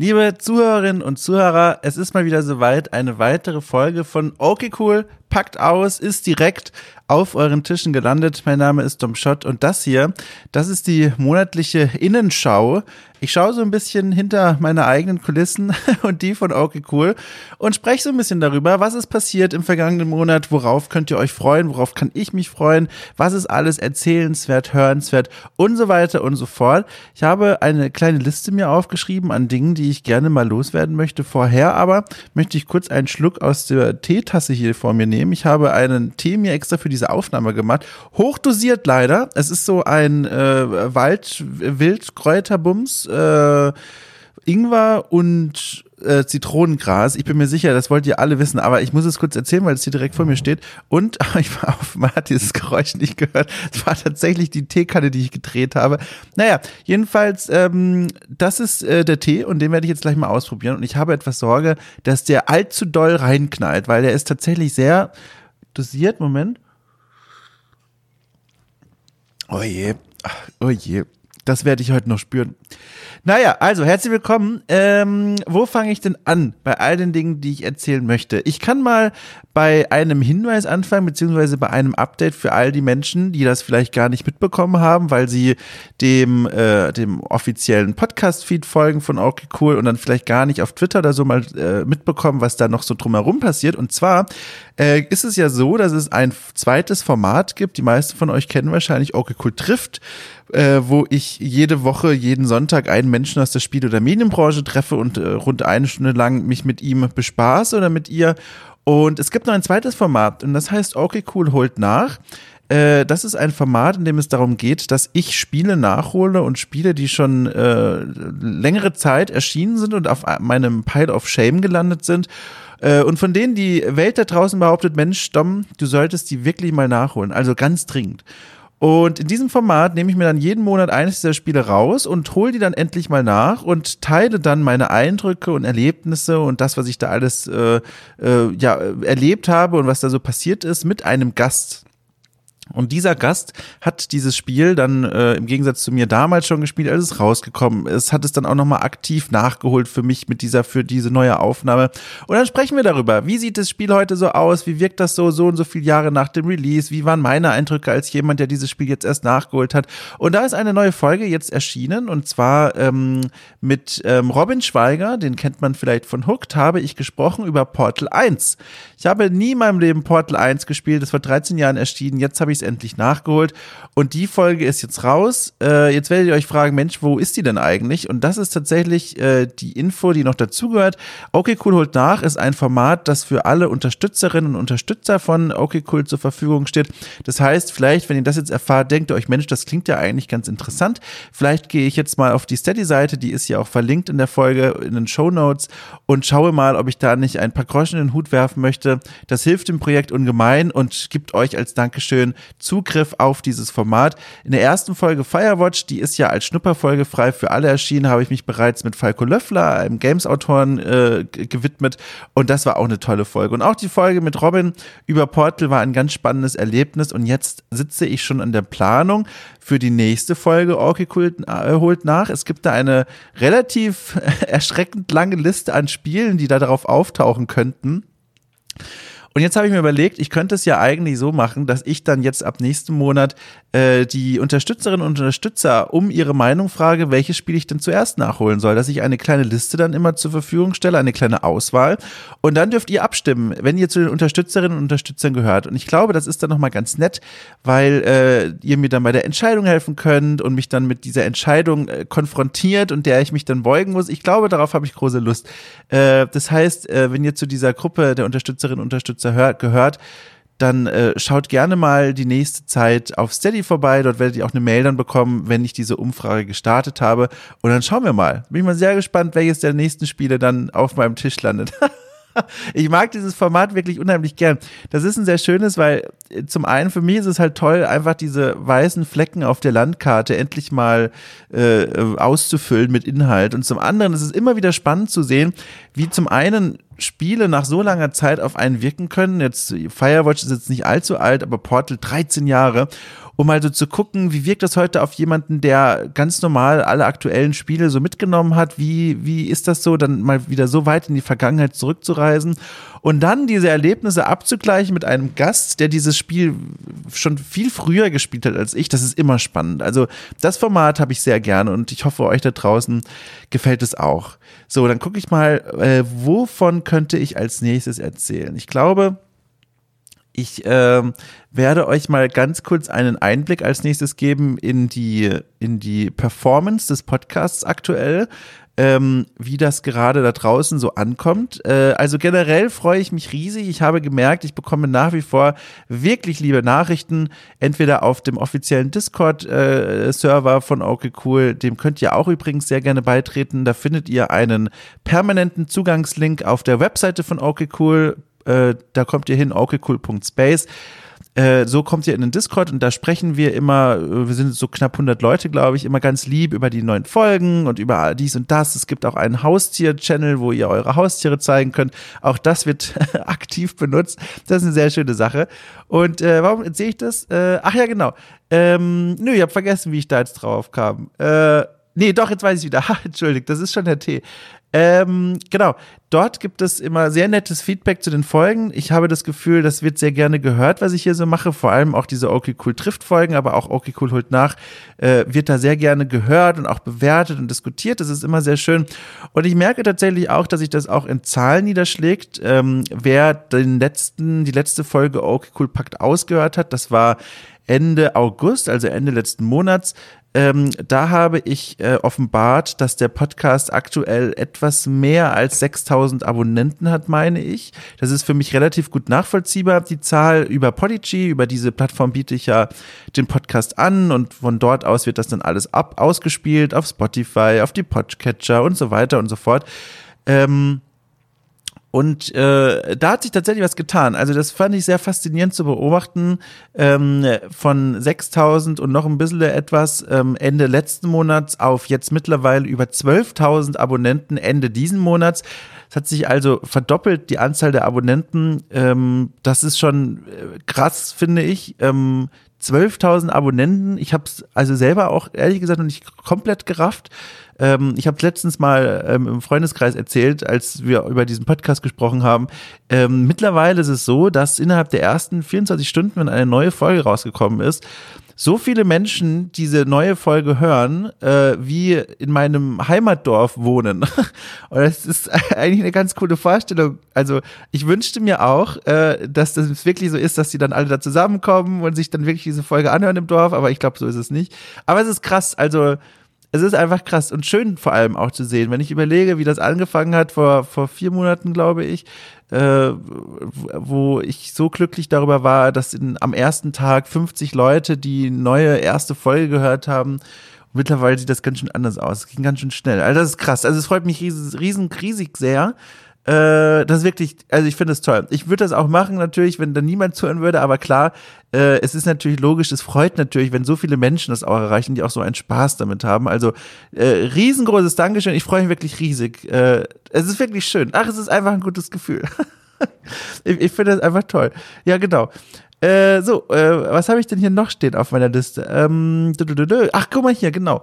Liebe Zuhörerinnen und Zuhörer, es ist mal wieder soweit. Eine weitere Folge von Okay Cool packt aus, ist direkt auf euren Tischen gelandet. Mein Name ist Dom Schott und das hier, das ist die monatliche Innenschau. Ich schaue so ein bisschen hinter meine eigenen Kulissen und die von Okay Cool und spreche so ein bisschen darüber, was ist passiert im vergangenen Monat, worauf könnt ihr euch freuen, worauf kann ich mich freuen, was ist alles erzählenswert, hörenswert und so weiter und so fort. Ich habe eine kleine Liste mir aufgeschrieben an Dingen, die ich gerne mal loswerden möchte. Vorher aber möchte ich kurz einen Schluck aus der Teetasse hier vor mir nehmen. Ich habe einen Tee mir extra für diese Aufnahme gemacht. Hochdosiert leider. Es ist so ein äh, Wald-Wildkräuterbums. Äh, Ingwer und äh, Zitronengras. Ich bin mir sicher, das wollt ihr alle wissen, aber ich muss es kurz erzählen, weil es hier direkt vor mir steht. Und ich war auf, man hat dieses Geräusch nicht gehört. Es war tatsächlich die Teekanne, die ich gedreht habe. Naja, jedenfalls, ähm, das ist äh, der Tee und den werde ich jetzt gleich mal ausprobieren. Und ich habe etwas Sorge, dass der allzu doll reinknallt, weil der ist tatsächlich sehr dosiert. Moment. Oh je, oh je. Das werde ich heute noch spüren. Naja, also herzlich willkommen. Ähm, wo fange ich denn an bei all den Dingen, die ich erzählen möchte? Ich kann mal bei einem Hinweis anfangen, beziehungsweise bei einem Update für all die Menschen, die das vielleicht gar nicht mitbekommen haben, weil sie dem, äh, dem offiziellen Podcast-Feed folgen von Okay Cool und dann vielleicht gar nicht auf Twitter oder so mal äh, mitbekommen, was da noch so drumherum passiert. Und zwar äh, ist es ja so, dass es ein zweites Format gibt. Die meisten von euch kennen wahrscheinlich Okay Cool trifft äh, wo ich jede Woche, jeden Sonntag einen Menschen aus der Spiel- oder Medienbranche treffe und äh, rund eine Stunde lang mich mit ihm bespaße oder mit ihr. Und es gibt noch ein zweites Format und das heißt Okay Cool holt nach. Äh, das ist ein Format, in dem es darum geht, dass ich Spiele nachhole und Spiele, die schon äh, längere Zeit erschienen sind und auf meinem Pile of Shame gelandet sind. Äh, und von denen die Welt da draußen behauptet, Mensch, Dom, du solltest die wirklich mal nachholen. Also ganz dringend. Und in diesem Format nehme ich mir dann jeden Monat eines dieser Spiele raus und hole die dann endlich mal nach und teile dann meine Eindrücke und Erlebnisse und das, was ich da alles äh, äh, ja, erlebt habe und was da so passiert ist, mit einem Gast. Und dieser Gast hat dieses Spiel dann äh, im Gegensatz zu mir damals schon gespielt, als es rausgekommen ist, hat es dann auch nochmal aktiv nachgeholt für mich mit dieser, für diese neue Aufnahme. Und dann sprechen wir darüber. Wie sieht das Spiel heute so aus? Wie wirkt das so, so und so viele Jahre nach dem Release? Wie waren meine Eindrücke als jemand, der dieses Spiel jetzt erst nachgeholt hat? Und da ist eine neue Folge jetzt erschienen und zwar ähm, mit ähm, Robin Schweiger, den kennt man vielleicht von Hooked, habe ich gesprochen über Portal 1. Ich habe nie in meinem Leben Portal 1 gespielt, das vor 13 Jahren erschienen, jetzt habe ich es endlich nachgeholt. Und die Folge ist jetzt raus. Äh, jetzt werdet ihr euch fragen, Mensch, wo ist die denn eigentlich? Und das ist tatsächlich äh, die Info, die noch dazugehört. Okay Cool holt nach ist ein Format, das für alle Unterstützerinnen und Unterstützer von Okay Cool zur Verfügung steht. Das heißt, vielleicht, wenn ihr das jetzt erfahrt, denkt ihr euch, Mensch, das klingt ja eigentlich ganz interessant. Vielleicht gehe ich jetzt mal auf die Steady-Seite, die ist ja auch verlinkt in der Folge, in den Show Notes und schaue mal, ob ich da nicht ein paar Groschen in den Hut werfen möchte. Das hilft dem Projekt ungemein und gibt euch als Dankeschön Zugriff auf dieses Format. In der ersten Folge Firewatch, die ist ja als Schnupperfolge frei für alle erschienen, habe ich mich bereits mit Falco Löffler, einem Games-Autoren, äh, gewidmet und das war auch eine tolle Folge. Und auch die Folge mit Robin über Portal war ein ganz spannendes Erlebnis und jetzt sitze ich schon an der Planung für die nächste Folge Orky äh, holt nach. Es gibt da eine relativ erschreckend lange Liste an Spielen, die da darauf auftauchen könnten. Und jetzt habe ich mir überlegt, ich könnte es ja eigentlich so machen, dass ich dann jetzt ab nächsten Monat äh, die Unterstützerinnen und Unterstützer um ihre Meinung frage, welches Spiel ich denn zuerst nachholen soll. Dass ich eine kleine Liste dann immer zur Verfügung stelle, eine kleine Auswahl. Und dann dürft ihr abstimmen, wenn ihr zu den Unterstützerinnen und Unterstützern gehört. Und ich glaube, das ist dann nochmal ganz nett, weil äh, ihr mir dann bei der Entscheidung helfen könnt und mich dann mit dieser Entscheidung äh, konfrontiert und der ich mich dann beugen muss. Ich glaube, darauf habe ich große Lust. Äh, das heißt, äh, wenn ihr zu dieser Gruppe der Unterstützerinnen und Unterstützer gehört, dann äh, schaut gerne mal die nächste Zeit auf Steady vorbei. Dort werdet ihr auch eine Mail dann bekommen, wenn ich diese Umfrage gestartet habe. Und dann schauen wir mal. Bin ich mal sehr gespannt, welches der nächsten Spiele dann auf meinem Tisch landet. ich mag dieses Format wirklich unheimlich gern. Das ist ein sehr schönes, weil äh, zum einen für mich ist es halt toll, einfach diese weißen Flecken auf der Landkarte endlich mal äh, auszufüllen mit Inhalt. Und zum anderen ist es immer wieder spannend zu sehen, wie zum einen Spiele nach so langer Zeit auf einen wirken können. Jetzt Firewatch ist jetzt nicht allzu alt, aber Portal 13 Jahre um mal so zu gucken, wie wirkt das heute auf jemanden, der ganz normal alle aktuellen Spiele so mitgenommen hat. Wie, wie ist das so, dann mal wieder so weit in die Vergangenheit zurückzureisen und dann diese Erlebnisse abzugleichen mit einem Gast, der dieses Spiel schon viel früher gespielt hat als ich. Das ist immer spannend. Also das Format habe ich sehr gerne und ich hoffe, euch da draußen gefällt es auch. So, dann gucke ich mal, äh, wovon könnte ich als nächstes erzählen? Ich glaube, ich äh, werde euch mal ganz kurz einen Einblick als nächstes geben in die, in die Performance des Podcasts aktuell, ähm, wie das gerade da draußen so ankommt. Äh, also generell freue ich mich riesig. Ich habe gemerkt, ich bekomme nach wie vor wirklich liebe Nachrichten, entweder auf dem offiziellen Discord-Server äh, von Okay Cool, dem könnt ihr auch übrigens sehr gerne beitreten. Da findet ihr einen permanenten Zugangslink auf der Webseite von Okay Cool äh, da kommt ihr hin, okcool.space. Äh, so kommt ihr in den Discord und da sprechen wir immer, äh, wir sind so knapp 100 Leute, glaube ich, immer ganz lieb über die neuen Folgen und über dies und das. Es gibt auch einen Haustier-Channel, wo ihr eure Haustiere zeigen könnt. Auch das wird aktiv benutzt. Das ist eine sehr schöne Sache. Und äh, warum erzähle ich das? Äh, ach ja, genau. Ähm, nö, ich habe vergessen, wie ich da jetzt drauf kam. Äh, Nee, doch, jetzt weiß ich wieder. Ha, entschuldigt, das ist schon der Tee. Ähm, genau, dort gibt es immer sehr nettes Feedback zu den Folgen. Ich habe das Gefühl, das wird sehr gerne gehört, was ich hier so mache. Vor allem auch diese Okay Cool trifft Folgen, aber auch Okay Cool holt nach, äh, wird da sehr gerne gehört und auch bewertet und diskutiert. Das ist immer sehr schön. Und ich merke tatsächlich auch, dass sich das auch in Zahlen niederschlägt. Ähm, wer den letzten, die letzte Folge Okay Cool Pakt ausgehört hat, das war Ende August, also Ende letzten Monats, ähm, da habe ich äh, offenbart, dass der Podcast aktuell etwas mehr als 6000 Abonnenten hat, meine ich. Das ist für mich relativ gut nachvollziehbar. Die Zahl über Podigy, über diese Plattform biete ich ja den Podcast an und von dort aus wird das dann alles ab ausgespielt auf Spotify, auf die Podcatcher und so weiter und so fort. Ähm, und äh, da hat sich tatsächlich was getan. Also das fand ich sehr faszinierend zu beobachten. Ähm, von 6000 und noch ein bisschen etwas ähm, Ende letzten Monats auf jetzt mittlerweile über 12.000 Abonnenten Ende diesen Monats. Es hat sich also verdoppelt, die Anzahl der Abonnenten. Ähm, das ist schon äh, krass, finde ich. Ähm, 12.000 Abonnenten. Ich habe es also selber auch ehrlich gesagt noch nicht komplett gerafft. Ähm, ich habe letztens mal ähm, im Freundeskreis erzählt, als wir über diesen Podcast gesprochen haben. Ähm, mittlerweile ist es so, dass innerhalb der ersten 24 Stunden, wenn eine neue Folge rausgekommen ist, so viele Menschen diese neue Folge hören, äh, wie in meinem Heimatdorf wohnen. Und das ist eigentlich eine ganz coole Vorstellung. Also ich wünschte mir auch, äh, dass das wirklich so ist, dass die dann alle da zusammenkommen und sich dann wirklich diese Folge anhören im Dorf, aber ich glaube, so ist es nicht. Aber es ist krass, also es ist einfach krass und schön vor allem auch zu sehen, wenn ich überlege, wie das angefangen hat vor, vor vier Monaten, glaube ich, äh, wo ich so glücklich darüber war, dass in, am ersten Tag 50 Leute die neue erste Folge gehört haben. Mittlerweile sieht das ganz schön anders aus. Es ging ganz schön schnell. Also das ist krass. Also es freut mich riesen, riesen riesig sehr, äh, das ist wirklich, also ich finde es toll. Ich würde das auch machen, natürlich, wenn da niemand zuhören würde, aber klar, äh, es ist natürlich logisch, es freut natürlich, wenn so viele Menschen das auch erreichen, die auch so einen Spaß damit haben. Also äh, riesengroßes Dankeschön, ich freue mich wirklich riesig. Äh, es ist wirklich schön. Ach, es ist einfach ein gutes Gefühl. ich ich finde das einfach toll. Ja, genau. Äh, so, was habe ich denn hier noch stehen auf meiner Liste? Ähm, ach, guck mal hier, genau.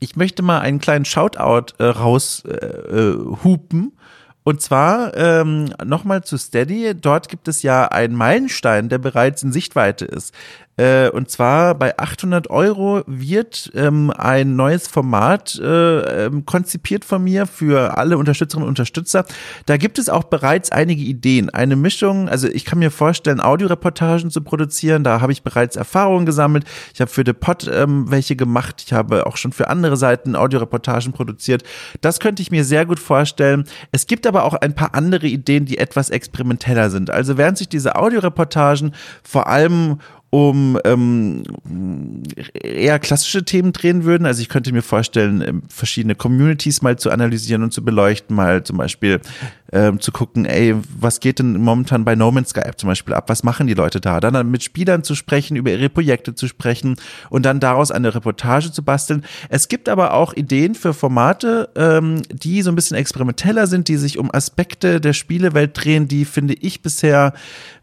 Ich möchte mal einen kleinen Shoutout äh, raushupen. Äh, und zwar ähm, nochmal zu Steady. Dort gibt es ja einen Meilenstein, der bereits in Sichtweite ist. Äh, und zwar bei 800 Euro wird ähm, ein neues Format äh, ähm, konzipiert von mir für alle Unterstützerinnen und Unterstützer. Da gibt es auch bereits einige Ideen. Eine Mischung, also ich kann mir vorstellen, Audioreportagen zu produzieren. Da habe ich bereits Erfahrungen gesammelt. Ich habe für The Pod ähm, welche gemacht. Ich habe auch schon für andere Seiten Audioreportagen produziert. Das könnte ich mir sehr gut vorstellen. Es gibt aber auch ein paar andere Ideen, die etwas experimenteller sind. Also während sich diese Audioreportagen vor allem um ähm, eher klassische Themen drehen würden. Also ich könnte mir vorstellen, ähm, verschiedene Communities mal zu analysieren und zu beleuchten, mal zum Beispiel ähm, zu gucken, ey, was geht denn momentan bei No Man's Sky zum Beispiel ab? Was machen die Leute da? Dann mit Spielern zu sprechen, über ihre Projekte zu sprechen und dann daraus eine Reportage zu basteln. Es gibt aber auch Ideen für Formate, ähm, die so ein bisschen experimenteller sind, die sich um Aspekte der Spielewelt drehen, die finde ich bisher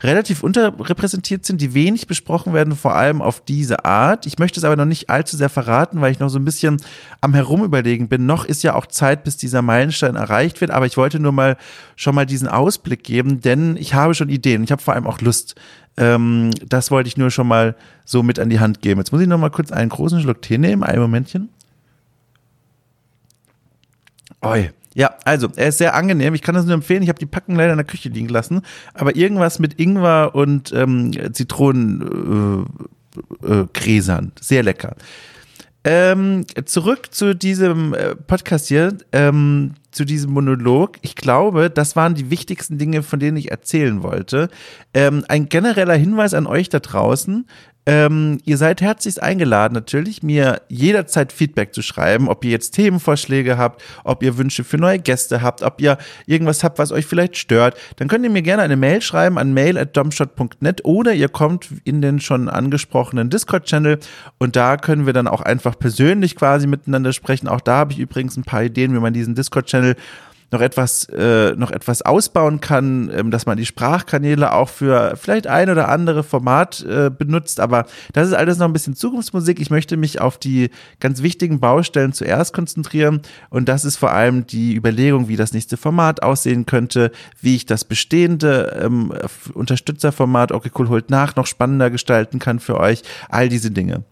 relativ unterrepräsentiert sind, die wenig besprochen angesprochen werden, vor allem auf diese Art. Ich möchte es aber noch nicht allzu sehr verraten, weil ich noch so ein bisschen am Herumüberlegen bin. Noch ist ja auch Zeit, bis dieser Meilenstein erreicht wird, aber ich wollte nur mal schon mal diesen Ausblick geben, denn ich habe schon Ideen. Ich habe vor allem auch Lust. Ähm, das wollte ich nur schon mal so mit an die Hand geben. Jetzt muss ich noch mal kurz einen großen Schluck Tee nehmen. Ein Momentchen. Oi. Ja, also er ist sehr angenehm. Ich kann das nur empfehlen. Ich habe die Packung leider in der Küche liegen lassen. Aber irgendwas mit Ingwer und ähm, Zitronengräsern. Äh, äh, sehr lecker. Ähm, zurück zu diesem äh, Podcast hier, ähm, zu diesem Monolog. Ich glaube, das waren die wichtigsten Dinge, von denen ich erzählen wollte. Ähm, ein genereller Hinweis an euch da draußen. Ähm, ihr seid herzlichst eingeladen, natürlich mir jederzeit Feedback zu schreiben, ob ihr jetzt Themenvorschläge habt, ob ihr Wünsche für neue Gäste habt, ob ihr irgendwas habt, was euch vielleicht stört. Dann könnt ihr mir gerne eine Mail schreiben an mail@domshot.net oder ihr kommt in den schon angesprochenen Discord-Channel und da können wir dann auch einfach persönlich quasi miteinander sprechen. Auch da habe ich übrigens ein paar Ideen, wie man diesen Discord-Channel noch etwas, äh, noch etwas ausbauen kann, ähm, dass man die Sprachkanäle auch für vielleicht ein oder andere Format äh, benutzt. Aber das ist alles noch ein bisschen Zukunftsmusik. Ich möchte mich auf die ganz wichtigen Baustellen zuerst konzentrieren. Und das ist vor allem die Überlegung, wie das nächste Format aussehen könnte, wie ich das bestehende ähm, Unterstützerformat Okay Cool holt nach noch spannender gestalten kann für euch. All diese Dinge.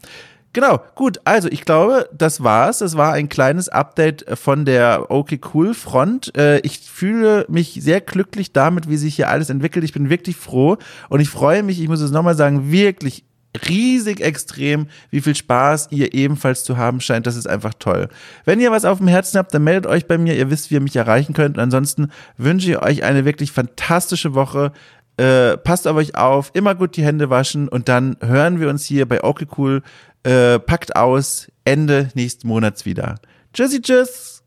Genau, gut. Also ich glaube, das war's. Das war ein kleines Update von der Okay Cool Front. Äh, ich fühle mich sehr glücklich damit, wie sich hier alles entwickelt. Ich bin wirklich froh und ich freue mich, ich muss es nochmal sagen, wirklich riesig extrem, wie viel Spaß ihr ebenfalls zu haben scheint. Das ist einfach toll. Wenn ihr was auf dem Herzen habt, dann meldet euch bei mir. Ihr wisst, wie ihr mich erreichen könnt. Und ansonsten wünsche ich euch eine wirklich fantastische Woche. Äh, passt auf euch auf, immer gut die Hände waschen und dann hören wir uns hier bei Okay Cool äh, packt aus Ende nächsten Monats wieder. Tschüssi, tschüss.